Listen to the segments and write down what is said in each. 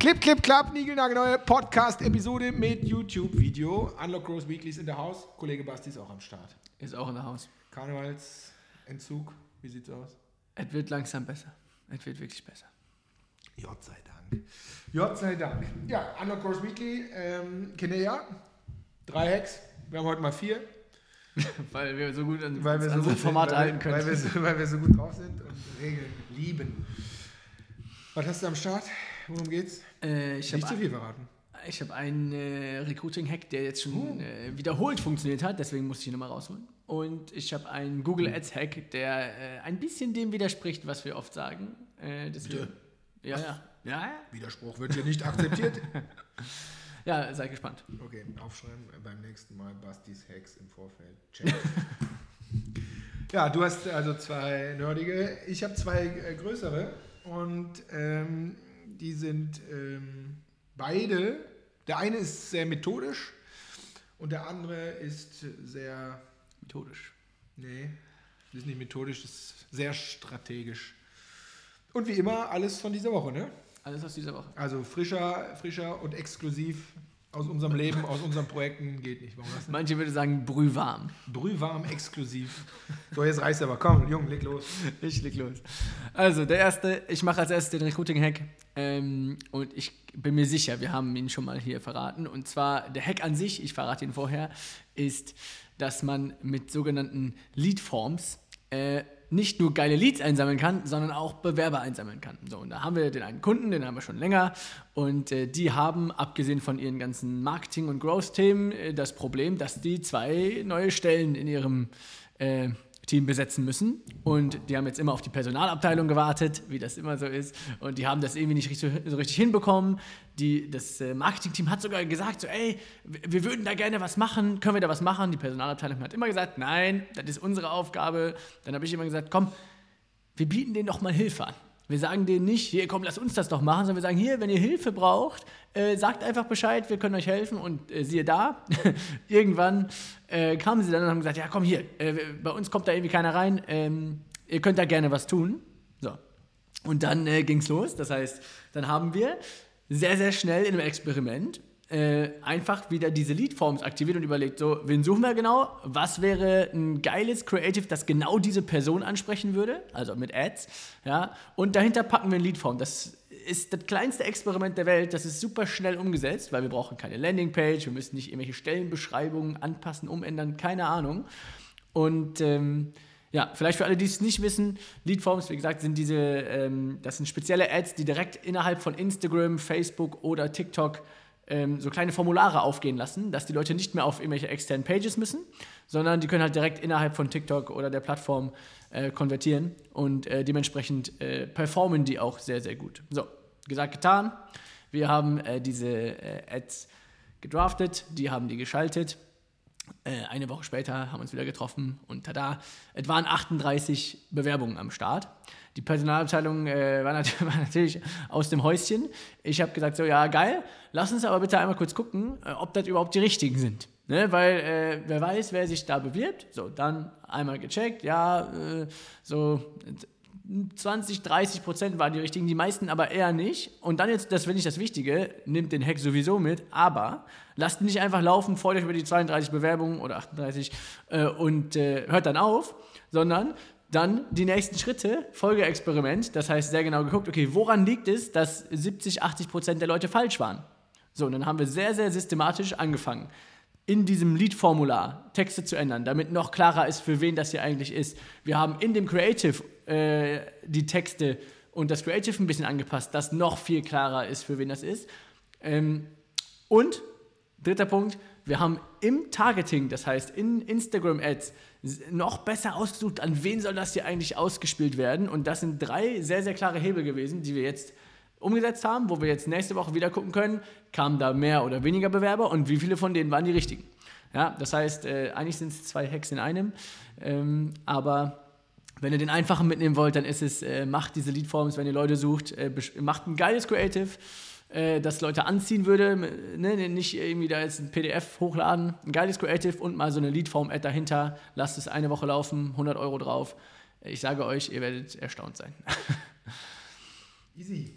Clip, Clip, Clap, neue Podcast-Episode mit YouTube-Video. Unlock Gross Weeklies in der Haus. Kollege Basti ist auch am Start. Ist auch in der Haus. Karnevalsentzug, wie sieht's aus? Es wird langsam besser. Es wird wirklich besser. Gott sei Dank. Gott sei Dank. Ja, Unlock Gross Weekly, ähm, ja. Drei Hacks. Wir haben heute mal vier. weil wir so gut an weil wir so gut Formate halten können. Weil wir, so, weil wir so gut drauf sind und Regeln lieben. Was hast du am Start? Worum geht's? Äh, ich Nicht zu viel verraten. Ich habe einen äh, Recruiting-Hack, der jetzt schon uh. äh, wiederholt funktioniert hat, deswegen musste ich ihn nochmal rausholen. Und ich habe einen Google Ads-Hack, der äh, ein bisschen dem widerspricht, was wir oft sagen. Äh, deswegen, ja, ja, ja. Widerspruch wird hier nicht akzeptiert. ja, sei gespannt. Okay, aufschreiben beim nächsten Mal Bastis Hacks im Vorfeld. Check. ja, du hast also zwei nerdige. Ich habe zwei äh, größere und ähm, die sind ähm, beide, der eine ist sehr methodisch und der andere ist sehr... Methodisch? Nee, das ist nicht methodisch, das ist sehr strategisch. Und wie immer, alles von dieser Woche, ne? Alles aus dieser Woche. Also frischer, frischer und exklusiv aus unserem Leben, aus unseren Projekten geht nicht. Warum Manche würden sagen brühwarm. Brühwarm exklusiv. So, jetzt reißt aber. Komm, Jung, leg los. Ich leg los. Also, der erste, ich mache als erstes den Recruiting-Hack. Ähm, und ich bin mir sicher, wir haben ihn schon mal hier verraten. Und zwar, der Hack an sich, ich verrate ihn vorher, ist, dass man mit sogenannten Lead-Forms äh, nicht nur geile Leads einsammeln kann, sondern auch Bewerber einsammeln kann. So, und da haben wir den einen Kunden, den haben wir schon länger und äh, die haben, abgesehen von ihren ganzen Marketing- und Growth-Themen, äh, das Problem, dass die zwei neue Stellen in ihrem äh, Team besetzen müssen. Und die haben jetzt immer auf die Personalabteilung gewartet, wie das immer so ist. Und die haben das irgendwie nicht so, richtig hinbekommen. Die, das äh, Marketingteam hat sogar gesagt, so, ey, wir würden da gerne was machen, können wir da was machen? Die Personalabteilung hat immer gesagt, nein, das ist unsere Aufgabe. Dann habe ich immer gesagt, komm, wir bieten denen doch mal Hilfe an. Wir sagen denen nicht, hier komm, lass uns das doch machen, sondern wir sagen, hier, wenn ihr Hilfe braucht, äh, sagt einfach Bescheid, wir können euch helfen und äh, siehe da, irgendwann äh, kamen sie dann und haben gesagt, ja komm hier, äh, bei uns kommt da irgendwie keiner rein, ähm, ihr könnt da gerne was tun. So. Und dann äh, ging es los, das heißt, dann haben wir sehr, sehr schnell in einem Experiment äh, einfach wieder diese Lead-Forms aktiviert und überlegt, so, wen suchen wir genau? Was wäre ein geiles Creative, das genau diese Person ansprechen würde? Also mit Ads. Ja? Und dahinter packen wir ein Lead-Form. Das ist das kleinste Experiment der Welt. Das ist super schnell umgesetzt, weil wir brauchen keine Landingpage, wir müssen nicht irgendwelche Stellenbeschreibungen anpassen, umändern, keine Ahnung. Und ähm, ja, vielleicht für alle, die es nicht wissen, Leadforms, wie gesagt, sind diese, ähm, das sind spezielle Ads, die direkt innerhalb von Instagram, Facebook oder TikTok ähm, so kleine Formulare aufgehen lassen, dass die Leute nicht mehr auf irgendwelche externen Pages müssen, sondern die können halt direkt innerhalb von TikTok oder der Plattform äh, konvertieren und äh, dementsprechend äh, performen die auch sehr, sehr gut. So, gesagt, getan. Wir haben äh, diese äh, Ads gedraftet, die haben die geschaltet. Äh, eine Woche später haben wir uns wieder getroffen und tada, es waren 38 Bewerbungen am Start. Die Personalabteilung äh, war, natürlich, war, natürlich, aus dem Häuschen. Ich habe gesagt, so ja, geil, lass uns aber bitte einmal kurz gucken, äh, ob das überhaupt die richtigen sind. Ne? Weil äh, wer weiß, wer sich da bewirbt. So, dann einmal gecheckt, ja, äh, so 20, 30 Prozent waren die richtigen, die meisten aber eher nicht. Und dann jetzt, das finde ich das Wichtige, nimmt den Hack sowieso mit, aber lasst nicht einfach laufen, freut euch über die 32 Bewerbungen oder 38 äh, und äh, hört dann auf, sondern dann die nächsten Schritte, Folgeexperiment, das heißt sehr genau geguckt, okay, woran liegt es, dass 70, 80 Prozent der Leute falsch waren? So, und dann haben wir sehr, sehr systematisch angefangen, in diesem Lead-Formular Texte zu ändern, damit noch klarer ist, für wen das hier eigentlich ist. Wir haben in dem Creative äh, die Texte und das Creative ein bisschen angepasst, dass noch viel klarer ist, für wen das ist. Ähm, und, dritter Punkt, wir haben im Targeting, das heißt in Instagram-Ads, noch besser ausgesucht, an wen soll das hier eigentlich ausgespielt werden. Und das sind drei sehr, sehr klare Hebel gewesen, die wir jetzt umgesetzt haben, wo wir jetzt nächste Woche wieder gucken können, kamen da mehr oder weniger Bewerber und wie viele von denen waren die richtigen. Ja, das heißt, äh, eigentlich sind es zwei Hacks in einem, ähm, aber wenn ihr den einfachen mitnehmen wollt, dann ist es, äh, macht diese Leadforms, wenn ihr Leute sucht, äh, macht ein geiles Creative, äh, das Leute anziehen würde, ne? nicht irgendwie da jetzt ein PDF hochladen, ein geiles Creative und mal so eine Leadform-Ad dahinter, lasst es eine Woche laufen, 100 Euro drauf. Ich sage euch, ihr werdet erstaunt sein. Easy.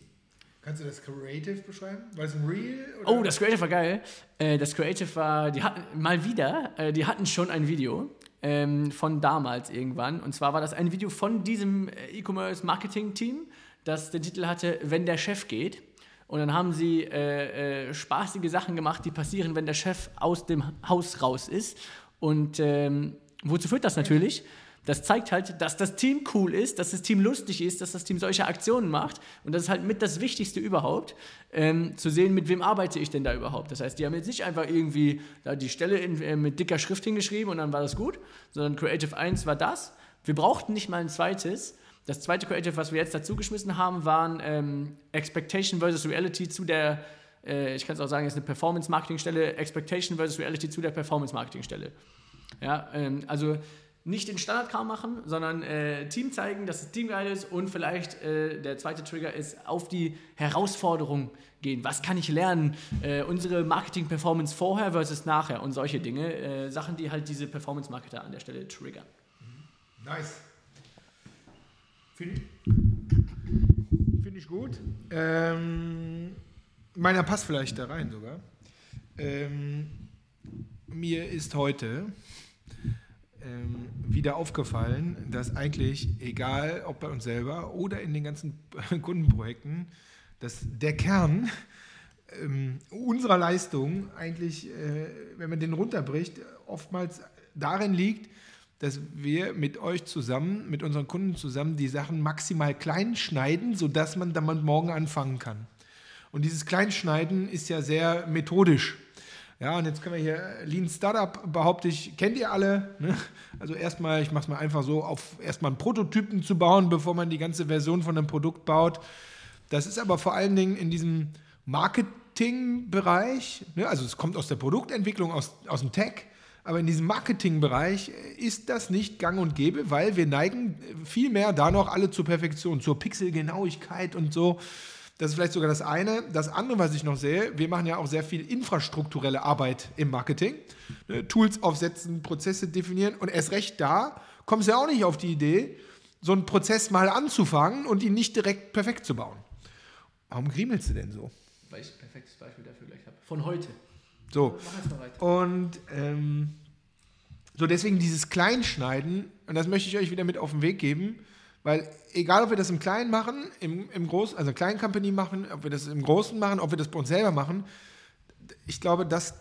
Kannst du das Creative beschreiben? War es ein Real? Oh, das Creative war geil. Äh, das Creative war, die hatten mal wieder, äh, die hatten schon ein Video ähm, von damals irgendwann. Und zwar war das ein Video von diesem äh, E-Commerce-Marketing-Team, das den Titel hatte, Wenn der Chef geht. Und dann haben sie äh, äh, spaßige Sachen gemacht, die passieren, wenn der Chef aus dem Haus raus ist. Und ähm, wozu führt das natürlich? Das zeigt halt, dass das Team cool ist, dass das Team lustig ist, dass das Team solche Aktionen macht. Und das ist halt mit das Wichtigste überhaupt, ähm, zu sehen, mit wem arbeite ich denn da überhaupt. Das heißt, die haben jetzt nicht einfach irgendwie da die Stelle in, äh, mit dicker Schrift hingeschrieben und dann war das gut, sondern Creative 1 war das. Wir brauchten nicht mal ein zweites. Das zweite Creative, was wir jetzt dazu geschmissen haben, waren ähm, Expectation versus Reality zu der, äh, ich kann es auch sagen, ist eine Performance-Marketing-Stelle, Expectation versus Reality zu der Performance-Marketing-Stelle. Ja, ähm, also nicht den Standardkram machen, sondern äh, Team zeigen, dass das Team geil ist und vielleicht äh, der zweite Trigger ist, auf die Herausforderung gehen. Was kann ich lernen? Äh, unsere Marketing-Performance vorher versus nachher und solche Dinge. Äh, Sachen, die halt diese Performance-Marketer an der Stelle triggern. Nice. Finde ich, find ich gut. Ähm, meiner passt vielleicht da rein sogar. Ähm, mir ist heute ähm, wieder aufgefallen, dass eigentlich, egal ob bei uns selber oder in den ganzen Kundenprojekten, dass der Kern ähm, unserer Leistung eigentlich, äh, wenn man den runterbricht, oftmals darin liegt, dass wir mit euch zusammen, mit unseren Kunden zusammen die Sachen maximal klein schneiden, sodass man dann morgen anfangen kann. Und dieses Kleinschneiden ist ja sehr methodisch. Ja, und jetzt können wir hier Lean Startup, behaupte ich, kennt ihr alle. Ne? Also erstmal, ich mache es mal einfach so, auf erstmal einen Prototypen zu bauen, bevor man die ganze Version von einem Produkt baut. Das ist aber vor allen Dingen in diesem Marketingbereich, ne? also es kommt aus der Produktentwicklung, aus, aus dem Tech, aber in diesem Marketingbereich ist das nicht gang und gäbe, weil wir neigen vielmehr da noch alle zur Perfektion, zur Pixelgenauigkeit und so. Das ist vielleicht sogar das eine. Das andere, was ich noch sehe, wir machen ja auch sehr viel infrastrukturelle Arbeit im Marketing. Ne, Tools aufsetzen, Prozesse definieren und erst recht da kommst du ja auch nicht auf die Idee, so einen Prozess mal anzufangen und ihn nicht direkt perfekt zu bauen. Warum griemelst du denn so? Weil ich ein perfektes Beispiel dafür gleich habe. Von heute. So. Und ähm, so deswegen dieses Kleinschneiden, und das möchte ich euch wieder mit auf den Weg geben, weil egal, ob wir das im Kleinen machen, im, im Großen, also Kleinen Company machen, ob wir das im Großen machen, ob wir das bei uns selber machen, ich glaube, dass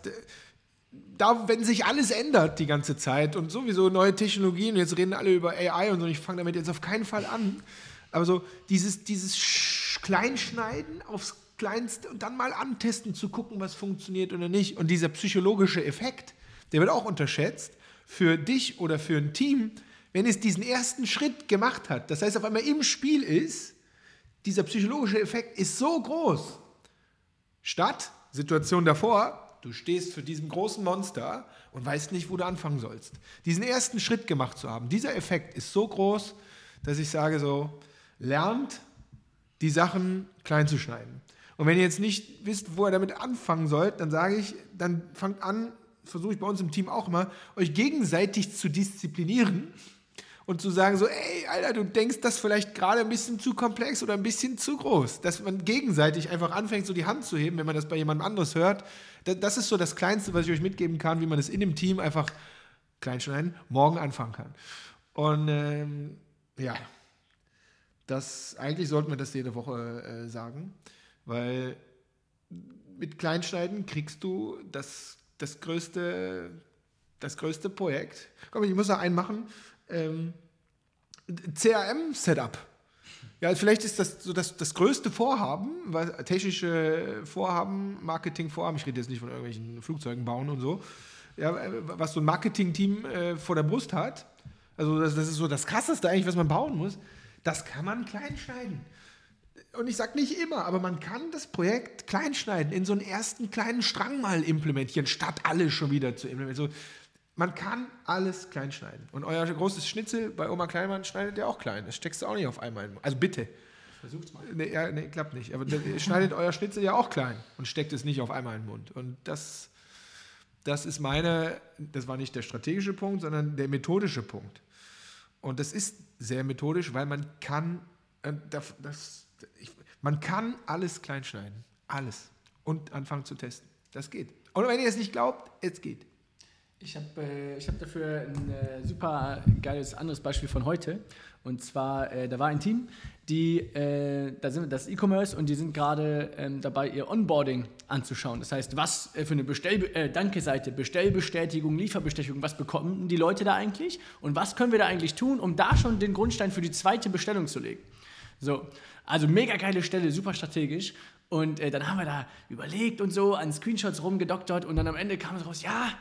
da, wenn sich alles ändert die ganze Zeit und sowieso neue Technologien, jetzt reden alle über AI und so, und ich fange damit jetzt auf keinen Fall an, aber so dieses, dieses Kleinschneiden aufs Kleinste und dann mal antesten, zu gucken, was funktioniert oder nicht. Und dieser psychologische Effekt, der wird auch unterschätzt für dich oder für ein Team, wenn es diesen ersten Schritt gemacht hat, das heißt auf einmal im Spiel ist, dieser psychologische Effekt ist so groß. Statt Situation davor, du stehst für diesen großen Monster und weißt nicht, wo du anfangen sollst. Diesen ersten Schritt gemacht zu haben, dieser Effekt ist so groß, dass ich sage so, lernt die Sachen klein zu schneiden. Und wenn ihr jetzt nicht wisst, wo ihr damit anfangen sollt, dann sage ich, dann fangt an, versuche ich bei uns im Team auch immer, euch gegenseitig zu disziplinieren und zu sagen so, ey, Alter, du denkst das vielleicht gerade ein bisschen zu komplex oder ein bisschen zu groß. Dass man gegenseitig einfach anfängt, so die Hand zu heben, wenn man das bei jemandem anderes hört. Das ist so das Kleinste, was ich euch mitgeben kann, wie man das in dem Team einfach kleinschneiden, morgen anfangen kann. Und ähm, ja, das, eigentlich sollten wir das jede Woche äh, sagen, weil mit Kleinschneiden kriegst du das, das, größte, das größte Projekt. Komm, ich muss noch einen machen ähm, CRM-Setup. Ja, vielleicht ist das so das, das größte Vorhaben, weil technische Vorhaben, Marketing-Vorhaben, ich rede jetzt nicht von irgendwelchen Flugzeugen bauen und so, ja, was so ein Marketing-Team äh, vor der Brust hat. Also das, das, ist so das Krasseste eigentlich, was man bauen muss. Das kann man klein schneiden. Und ich sage nicht immer, aber man kann das Projekt klein schneiden, in so einen ersten kleinen Strang mal implementieren, statt alles schon wieder zu implementieren. So, man kann alles klein schneiden. Und euer großes Schnitzel bei Oma Kleinmann schneidet ihr auch klein. Das steckst du auch nicht auf einmal. In, also bitte. Versucht's mal. Nee, ja, nee, klappt nicht. Aber ihr schneidet euer Schnitzel ja auch klein und steckt es nicht auf einmal in den Mund. Und das, das ist meine, das war nicht der strategische Punkt, sondern der methodische Punkt. Und das ist sehr methodisch, weil man kann, äh, das, ich, Man kann alles kleinschneiden. Alles. Und anfangen zu testen. Das geht. Und wenn ihr es nicht glaubt, es geht. Ich habe äh, hab dafür ein äh, super geiles anderes Beispiel von heute. Und zwar, äh, da war ein Team, die, äh, da sind das E-Commerce und die sind gerade ähm, dabei, ihr Onboarding anzuschauen. Das heißt, was äh, für eine Bestell äh, Danke-Seite, Bestellbestätigung, Lieferbestätigung, was bekommen die Leute da eigentlich? Und was können wir da eigentlich tun, um da schon den Grundstein für die zweite Bestellung zu legen? So, also mega geile Stelle, super strategisch. Und äh, dann haben wir da überlegt und so, an Screenshots rumgedoktert und dann am Ende kam es raus, ja,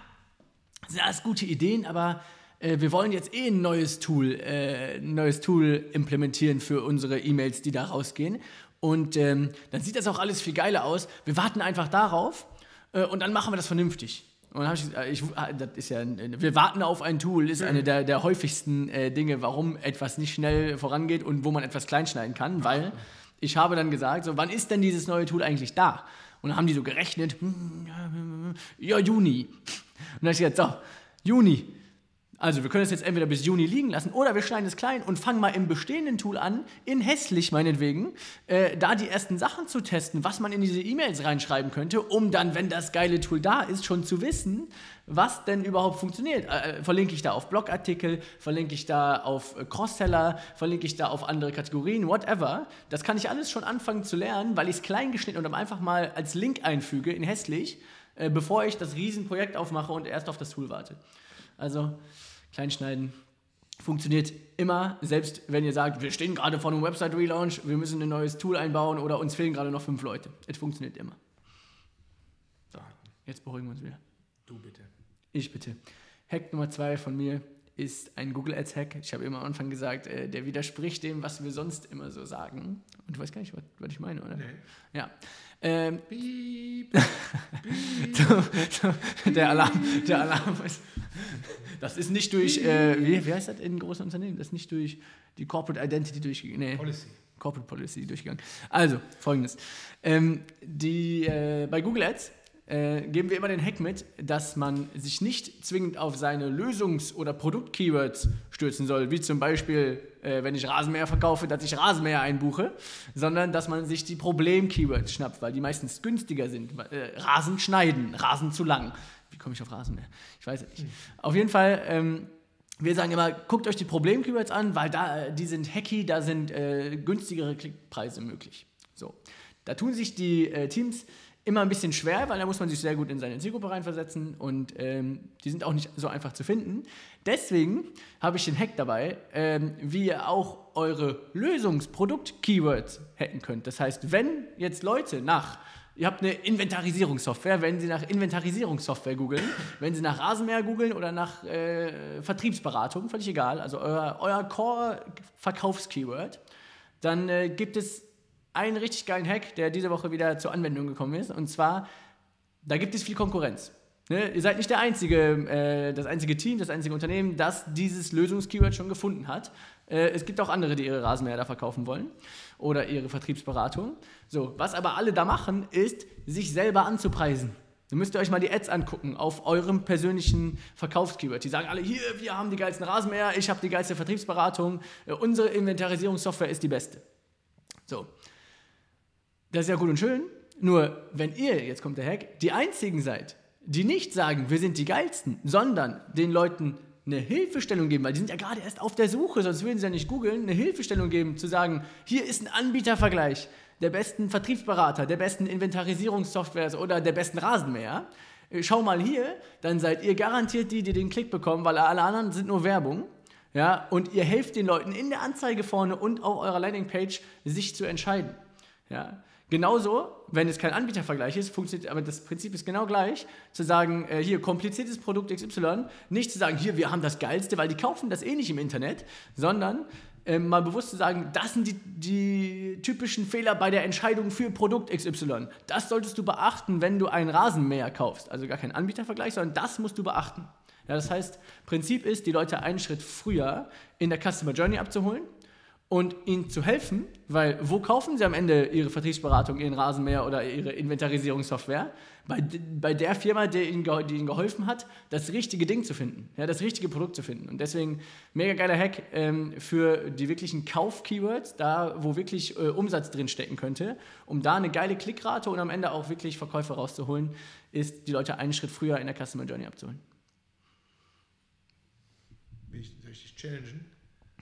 sind alles gute Ideen, aber äh, wir wollen jetzt eh ein neues Tool, äh, ein neues Tool implementieren für unsere E-Mails, die da rausgehen. Und ähm, dann sieht das auch alles viel geiler aus. Wir warten einfach darauf äh, und dann machen wir das vernünftig. Und dann habe ich, gesagt, ich, ah, das ist ja, wir warten auf ein Tool, ist eine der, der häufigsten äh, Dinge, warum etwas nicht schnell vorangeht und wo man etwas kleinschneiden kann, weil ich habe dann gesagt, so, wann ist denn dieses neue Tool eigentlich da? Und dann haben die so gerechnet, hm, ja, Juni. Und dann habe ich gesagt, so, Juni, also wir können es jetzt entweder bis Juni liegen lassen oder wir schneiden es klein und fangen mal im bestehenden Tool an, in hässlich meinetwegen, äh, da die ersten Sachen zu testen, was man in diese E-Mails reinschreiben könnte, um dann, wenn das geile Tool da ist, schon zu wissen, was denn überhaupt funktioniert. Äh, äh verlinke ich da auf Blogartikel, verlinke ich da auf äh, Crossseller, verlinke ich da auf andere Kategorien, whatever. Das kann ich alles schon anfangen zu lernen, weil ich es klein geschnitten und einfach mal als Link einfüge in hässlich, äh, bevor ich das Riesenprojekt aufmache und erst auf das Tool warte. Also Kleinschneiden funktioniert immer, selbst wenn ihr sagt, wir stehen gerade vor einem Website-Relaunch, wir müssen ein neues Tool einbauen oder uns fehlen gerade noch fünf Leute. Es funktioniert immer. So, jetzt beruhigen wir uns wieder. Du bitte. Ich bitte. Hack Nummer zwei von mir ist ein Google Ads Hack. Ich habe immer am Anfang gesagt, äh, der widerspricht dem, was wir sonst immer so sagen. Und du weißt gar nicht, was, was ich meine, oder? Nee. Ja. Ähm, Piep, piep, so, so, der Alarm, der Alarm ist. Das ist nicht durch, äh, wie, wie heißt das in großen Unternehmen? Das ist nicht durch die Corporate Identity durchgegangen. Nee. Policy. Corporate Policy durchgegangen. Also, folgendes. Ähm, die, äh, bei Google Ads äh, geben wir immer den Hack mit, dass man sich nicht zwingend auf seine Lösungs- oder Produkt-Keywords stürzen soll, wie zum Beispiel, äh, wenn ich Rasenmäher verkaufe, dass ich Rasenmäher einbuche, sondern dass man sich die Problem-Keywords schnappt, weil die meistens günstiger sind. Äh, Rasen schneiden, Rasen zu lang. Wie komme ich auf Rasenmäher? Ich weiß es nicht. Auf jeden Fall. Ähm, wir sagen immer, guckt euch die Problem-Keywords an, weil da, die sind hacky, da sind äh, günstigere Klickpreise möglich. So. Da tun sich die äh, Teams immer ein bisschen schwer, weil da muss man sich sehr gut in seine Zielgruppe reinversetzen und ähm, die sind auch nicht so einfach zu finden. Deswegen habe ich den Hack dabei, ähm, wie ihr auch eure Lösungsprodukt-Keywords hacken könnt. Das heißt, wenn jetzt Leute nach Ihr habt eine Inventarisierungssoftware. Wenn Sie nach Inventarisierungssoftware googeln, wenn Sie nach Rasenmäher googeln oder nach äh, Vertriebsberatung, völlig egal, also euer, euer Core-Verkaufskeyword, dann äh, gibt es einen richtig geilen Hack, der diese Woche wieder zur Anwendung gekommen ist. Und zwar, da gibt es viel Konkurrenz. Ne? Ihr seid nicht der einzige, äh, das einzige Team, das einzige Unternehmen, das dieses Lösungskeyword schon gefunden hat. Äh, es gibt auch andere, die ihre Rasenmäher da verkaufen wollen oder ihre Vertriebsberatung. So, was aber alle da machen, ist, sich selber anzupreisen. Dann müsst ihr euch mal die Ads angucken auf eurem persönlichen Verkaufskeyword. Die sagen alle, hier, wir haben die geilsten Rasenmäher, ich habe die geilste Vertriebsberatung, äh, unsere Inventarisierungssoftware ist die beste. So, das ist ja gut und schön. Nur wenn ihr, jetzt kommt der Hack, die einzigen seid, die nicht sagen, wir sind die geilsten, sondern den Leuten eine Hilfestellung geben, weil die sind ja gerade erst auf der Suche, sonst würden sie ja nicht googeln, eine Hilfestellung geben, zu sagen, hier ist ein Anbietervergleich der besten Vertriebsberater, der besten Inventarisierungssoftware oder der besten Rasenmäher. Schau mal hier, dann seid ihr garantiert die, die den Klick bekommen, weil alle anderen sind nur Werbung. Ja, und ihr helft den Leuten in der Anzeige vorne und auf eurer Landingpage, sich zu entscheiden. Ja, Genauso, wenn es kein Anbietervergleich ist, funktioniert, aber das Prinzip ist genau gleich, zu sagen, äh, hier kompliziertes Produkt XY, nicht zu sagen, hier, wir haben das Geilste, weil die kaufen das eh nicht im Internet, sondern äh, mal bewusst zu sagen, das sind die, die typischen Fehler bei der Entscheidung für Produkt XY. Das solltest du beachten, wenn du einen Rasenmäher kaufst. Also gar kein Anbietervergleich, sondern das musst du beachten. Ja, das heißt, Prinzip ist, die Leute einen Schritt früher in der Customer Journey abzuholen und ihnen zu helfen, weil wo kaufen sie am Ende ihre Vertriebsberatung, ihren Rasenmäher oder ihre Inventarisierungssoftware? Bei, bei der Firma, die ihnen, die ihnen geholfen hat, das richtige Ding zu finden, ja, das richtige Produkt zu finden. Und deswegen mega geiler Hack ähm, für die wirklichen Kauf-Keywords, da wo wirklich äh, Umsatz drin stecken könnte, um da eine geile Klickrate und am Ende auch wirklich Verkäufe rauszuholen, ist die Leute einen Schritt früher in der Customer Journey abzuholen. Will ich, soll ich dich challengen?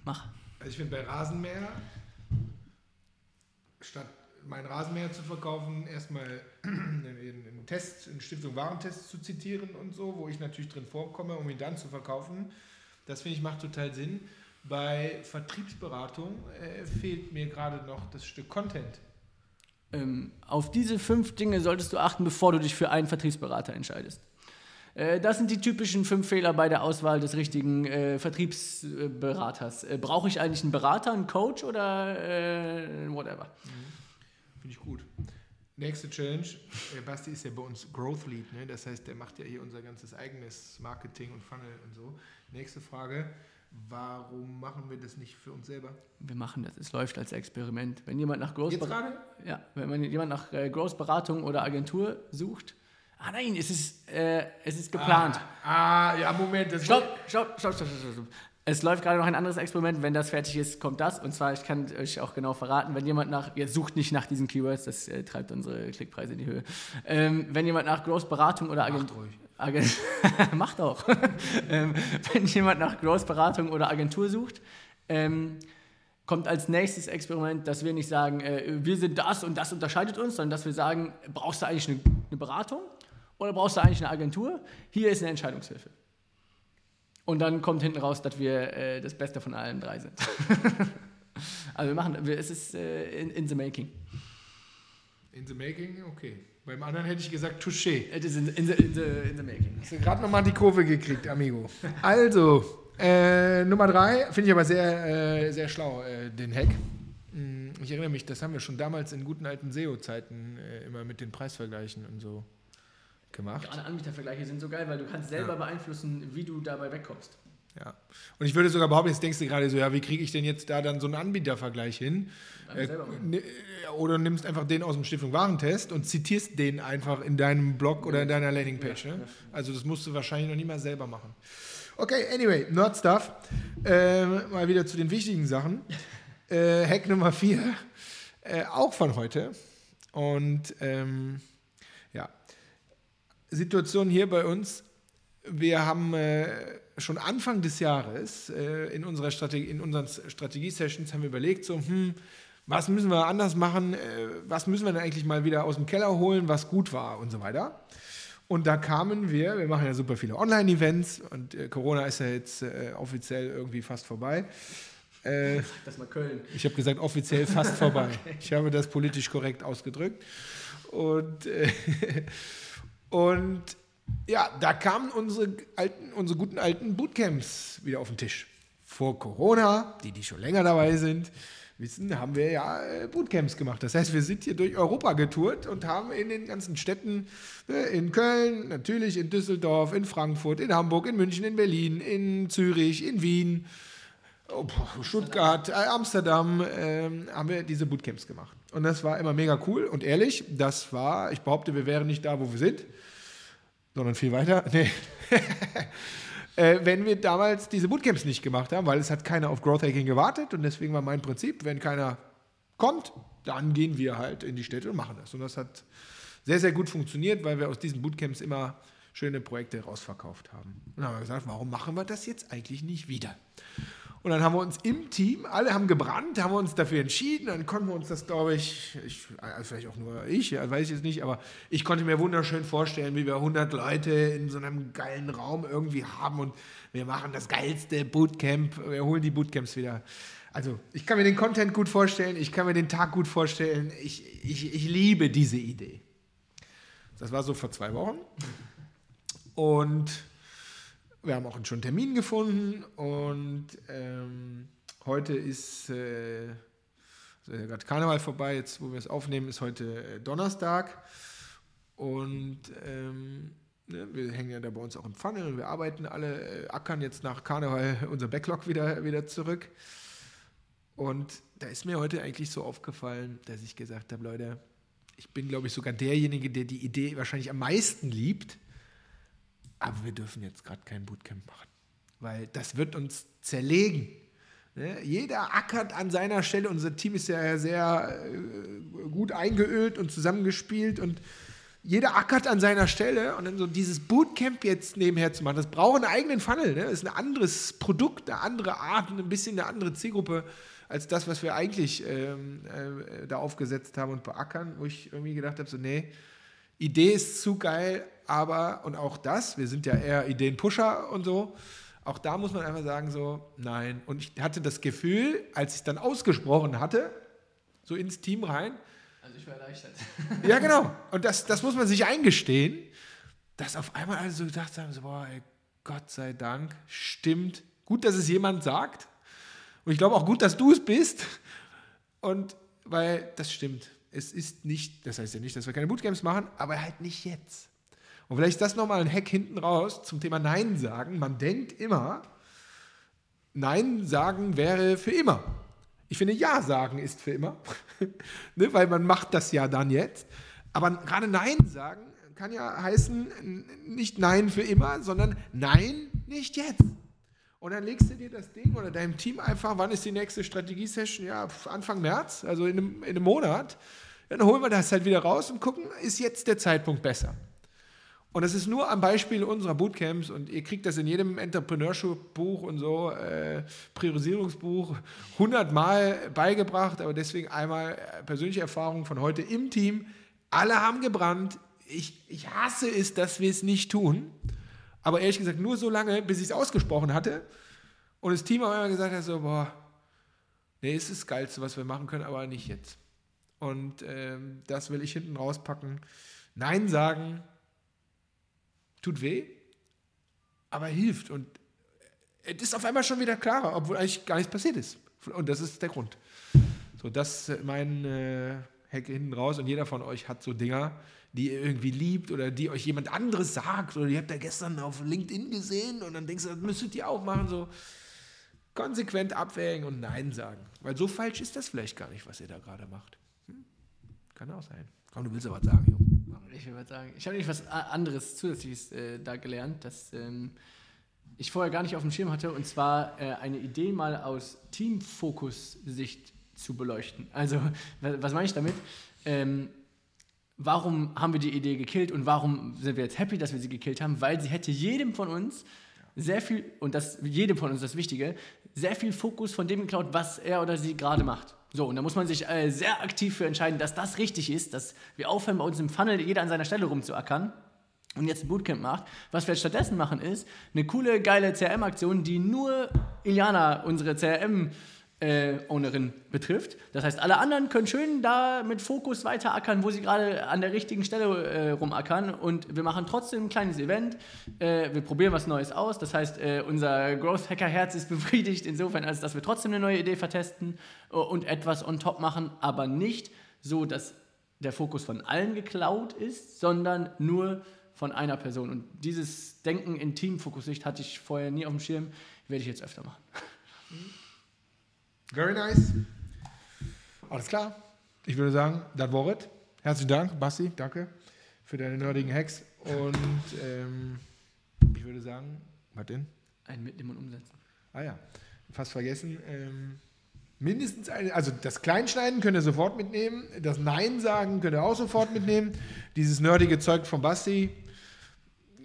Mach. Also ich finde bei Rasenmäher, statt mein Rasenmäher zu verkaufen, erstmal einen Test, einen Stiftung Warentest zu zitieren und so, wo ich natürlich drin vorkomme, um ihn dann zu verkaufen. Das finde ich macht total Sinn. Bei Vertriebsberatung äh, fehlt mir gerade noch das Stück Content. Ähm, auf diese fünf Dinge solltest du achten, bevor du dich für einen Vertriebsberater entscheidest. Äh, das sind die typischen fünf Fehler bei der Auswahl des richtigen äh, Vertriebsberaters. Äh, Brauche ich eigentlich einen Berater, einen Coach oder äh, whatever? Mhm. Finde ich gut. Nächste Challenge. Basti ist ja bei uns Growth Lead, ne? das heißt, der macht ja hier unser ganzes eigenes Marketing und Funnel und so. Nächste Frage. Warum machen wir das nicht für uns selber? Wir machen das. Es läuft als Experiment. Wenn jemand nach Growth Jetzt gerade? Ja, wenn man jemand nach äh, Growth Beratung oder Agentur sucht, Ah nein, es ist, äh, es ist geplant. Ah, ah ja, Moment. Das stopp, stopp, stopp, stopp, stopp, stopp. Es läuft gerade noch ein anderes Experiment. Wenn das fertig ist, kommt das. Und zwar, ich kann euch auch genau verraten, wenn jemand nach, jetzt sucht nicht nach diesen Keywords, das äh, treibt unsere Klickpreise in die Höhe. Ähm, wenn jemand nach Growth Beratung oder Agentur. Agent Macht auch. ähm, wenn jemand nach Growth Beratung oder Agentur sucht, ähm, kommt als nächstes Experiment, dass wir nicht sagen, äh, wir sind das und das unterscheidet uns, sondern dass wir sagen, brauchst du eigentlich eine, eine Beratung? Oder brauchst du eigentlich eine Agentur? Hier ist eine Entscheidungshilfe. Und dann kommt hinten raus, dass wir äh, das Beste von allen drei sind. also wir machen, wir, es ist äh, in, in, the making. In the making, okay. Beim anderen hätte ich gesagt Touché. It is in, in, the, in, the, in the making. Hast du gerade nochmal die Kurve gekriegt, Amigo. Also, äh, Nummer drei, finde ich aber sehr, äh, sehr schlau, äh, den Hack. Hm, ich erinnere mich, das haben wir schon damals in guten alten SEO-Zeiten äh, immer mit den Preisvergleichen und so gemacht. Gerade Anbietervergleiche sind so geil, weil du kannst selber ja. beeinflussen, wie du dabei wegkommst. Ja. Und ich würde sogar behaupten, jetzt denkst du gerade so, ja, wie kriege ich denn jetzt da dann so einen Anbietervergleich hin? Äh, oder nimmst einfach den aus dem Stiftung Warentest und zitierst den einfach in deinem Blog oder in deiner Landingpage. Ja, ne? Also das musst du wahrscheinlich noch nie mal selber machen. Okay, anyway, Nerd Stuff. Äh, mal wieder zu den wichtigen Sachen. Äh, Hack Nummer 4, äh, auch von heute. Und ähm, Situation hier bei uns. Wir haben äh, schon Anfang des Jahres äh, in, unserer Strategie, in unseren Strategie-Sessions haben wir überlegt, so, hm, was müssen wir anders machen, äh, was müssen wir denn eigentlich mal wieder aus dem Keller holen, was gut war und so weiter. Und da kamen wir, wir machen ja super viele Online-Events und äh, Corona ist ja jetzt äh, offiziell irgendwie fast vorbei. Äh, das mal Köln. Ich habe gesagt, offiziell fast vorbei. okay. Ich habe das politisch korrekt ausgedrückt. Und Und ja, da kamen unsere, alten, unsere guten alten Bootcamps wieder auf den Tisch. Vor Corona, die, die schon länger dabei sind, wissen, haben wir ja äh, Bootcamps gemacht. Das heißt, wir sind hier durch Europa getourt und haben in den ganzen Städten, ne, in Köln, natürlich in Düsseldorf, in Frankfurt, in Hamburg, in München, in Berlin, in Zürich, in Wien, oh, Stuttgart, äh, Amsterdam, äh, haben wir diese Bootcamps gemacht. Und das war immer mega cool und ehrlich, das war, ich behaupte, wir wären nicht da, wo wir sind sondern viel weiter. Nee. äh, wenn wir damals diese Bootcamps nicht gemacht haben, weil es hat keiner auf Growth Hacking gewartet und deswegen war mein Prinzip, wenn keiner kommt, dann gehen wir halt in die Städte und machen das. Und das hat sehr, sehr gut funktioniert, weil wir aus diesen Bootcamps immer schöne Projekte rausverkauft haben. Und dann haben wir gesagt, warum machen wir das jetzt eigentlich nicht wieder? Und dann haben wir uns im Team, alle haben gebrannt, haben wir uns dafür entschieden. Dann konnten wir uns das, glaube ich, ich also vielleicht auch nur ich, weiß ich jetzt nicht, aber ich konnte mir wunderschön vorstellen, wie wir 100 Leute in so einem geilen Raum irgendwie haben und wir machen das geilste Bootcamp, wir holen die Bootcamps wieder. Also ich kann mir den Content gut vorstellen, ich kann mir den Tag gut vorstellen. Ich, ich, ich liebe diese Idee. Das war so vor zwei Wochen. Und wir haben auch schon einen Termin gefunden und ähm, heute ist äh, also gerade Karneval vorbei, jetzt wo wir es aufnehmen, ist heute äh, Donnerstag und ähm, ne, wir hängen ja da bei uns auch im Pfanne und wir arbeiten alle, äh, ackern jetzt nach Karneval unser Backlog wieder, wieder zurück. Und da ist mir heute eigentlich so aufgefallen, dass ich gesagt habe, Leute, ich bin, glaube ich, sogar derjenige, der die Idee wahrscheinlich am meisten liebt. Aber wir dürfen jetzt gerade kein Bootcamp machen, weil das wird uns zerlegen. Ne? Jeder ackert an seiner Stelle. Unser Team ist ja sehr äh, gut eingeölt und zusammengespielt und jeder ackert an seiner Stelle und dann so dieses Bootcamp jetzt nebenher zu machen, das braucht einen eigenen Funnel. Ne? Das ist ein anderes Produkt, eine andere Art, ein bisschen eine andere Zielgruppe als das, was wir eigentlich ähm, äh, da aufgesetzt haben und beackern, wo ich irgendwie gedacht habe, so nee, Idee ist zu geil, aber und auch das, wir sind ja eher Ideenpusher und so, auch da muss man einfach sagen, so, nein. Und ich hatte das Gefühl, als ich es dann ausgesprochen hatte, so ins Team rein. Also ich war erleichtert. ja, genau. Und das, das muss man sich eingestehen, dass auf einmal alle so gedacht haben, so, boah, ey, Gott sei Dank, stimmt. Gut, dass es jemand sagt. Und ich glaube auch gut, dass du es bist. Und weil das stimmt. Es ist nicht, das heißt ja nicht, dass wir keine Bootcamps machen, aber halt nicht jetzt. Und vielleicht ist das nochmal ein Hack hinten raus zum Thema Nein sagen. Man denkt immer, Nein sagen wäre für immer. Ich finde, Ja sagen ist für immer, ne, weil man macht das ja dann jetzt. Aber gerade Nein sagen kann ja heißen, nicht Nein für immer, sondern Nein nicht jetzt. Und dann legst du dir das Ding oder deinem Team einfach, wann ist die nächste Strategie-Session? Ja, Anfang März, also in einem, in einem Monat. Dann holen wir das halt wieder raus und gucken, ist jetzt der Zeitpunkt besser. Und das ist nur am Beispiel unserer Bootcamps und ihr kriegt das in jedem Entrepreneurship-Buch und so, äh, Priorisierungsbuch, hundertmal beigebracht, aber deswegen einmal äh, persönliche Erfahrung von heute im Team. Alle haben gebrannt. Ich, ich hasse es, dass wir es nicht tun. Aber ehrlich gesagt, nur so lange, bis ich es ausgesprochen hatte und das Team auch immer gesagt hat: so, boah, nee, es ist das Geilste, was wir machen können, aber nicht jetzt. Und ähm, das will ich hinten rauspacken. Nein sagen, tut weh, aber hilft. Und es ist auf einmal schon wieder klarer, obwohl eigentlich gar nichts passiert ist. Und das ist der Grund. So, das ist mein äh, Hack hinten raus. Und jeder von euch hat so Dinger, die ihr irgendwie liebt oder die euch jemand anderes sagt. Oder ihr habt ja gestern auf LinkedIn gesehen und dann denkst du, das müsstet ihr auch machen. So konsequent abwägen und Nein sagen. Weil so falsch ist das vielleicht gar nicht, was ihr da gerade macht. Hm? Kann auch sein. Komm, du willst ja was sagen, Junge. Ich will was sagen. Ich habe nämlich was anderes Zusätzliches äh, da gelernt, das ähm, ich vorher gar nicht auf dem Schirm hatte, und zwar äh, eine Idee mal aus Teamfokus-Sicht zu beleuchten. Also, was meine ich damit? Ähm, warum haben wir die Idee gekillt und warum sind wir jetzt happy, dass wir sie gekillt haben? Weil sie hätte jedem von uns sehr viel, und das jedem von uns das Wichtige, sehr viel Fokus von dem geklaut, was er oder sie gerade macht. So, und da muss man sich äh, sehr aktiv für entscheiden, dass das richtig ist, dass wir aufhören, bei uns im Funnel jeder an seiner Stelle rumzuackern und jetzt ein Bootcamp macht. Was wir stattdessen machen, ist eine coole, geile CRM-Aktion, die nur Iliana, unsere CRM- äh, Ownerin betrifft. Das heißt, alle anderen können schön da mit Fokus weiter ackern, wo sie gerade an der richtigen Stelle äh, rumackern. Und wir machen trotzdem ein kleines Event. Äh, wir probieren was Neues aus. Das heißt, äh, unser Growth Hacker Herz ist befriedigt insofern, als dass wir trotzdem eine neue Idee vertesten äh, und etwas on top machen, aber nicht so, dass der Fokus von allen geklaut ist, sondern nur von einer Person. Und dieses Denken in Teamfokussicht hatte ich vorher nie auf dem Schirm, werde ich jetzt öfter machen. Very nice. Alles klar. Ich würde sagen, das war es. Herzlichen Dank, Basti, danke für deine nerdigen Hacks. Und ähm, ich würde sagen, was denn? Ein Mitnehmen und Umsetzen. Ah ja, fast vergessen. Ähm, mindestens eine, also das Kleinschneiden könnt ihr sofort mitnehmen, das Nein sagen könnt ihr auch sofort mitnehmen. Dieses nerdige Zeug von Basti,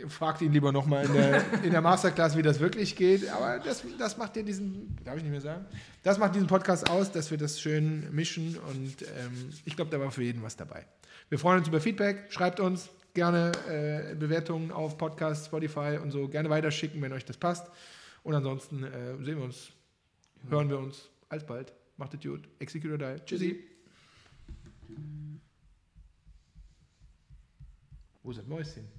fragt ihn lieber nochmal in der, in der Masterclass, wie das wirklich geht. Aber das, das macht dir diesen, darf ich nicht mehr sagen, das macht diesen Podcast aus, dass wir das schön mischen und ähm, ich glaube, da war für jeden was dabei. Wir freuen uns über Feedback, schreibt uns gerne äh, Bewertungen auf Podcast, Spotify und so, gerne weiterschicken, wenn euch das passt. Und ansonsten äh, sehen wir uns, hören wir uns alsbald. Macht es gut, execute or die. Tschüssi. Wo ist das Mäuschen?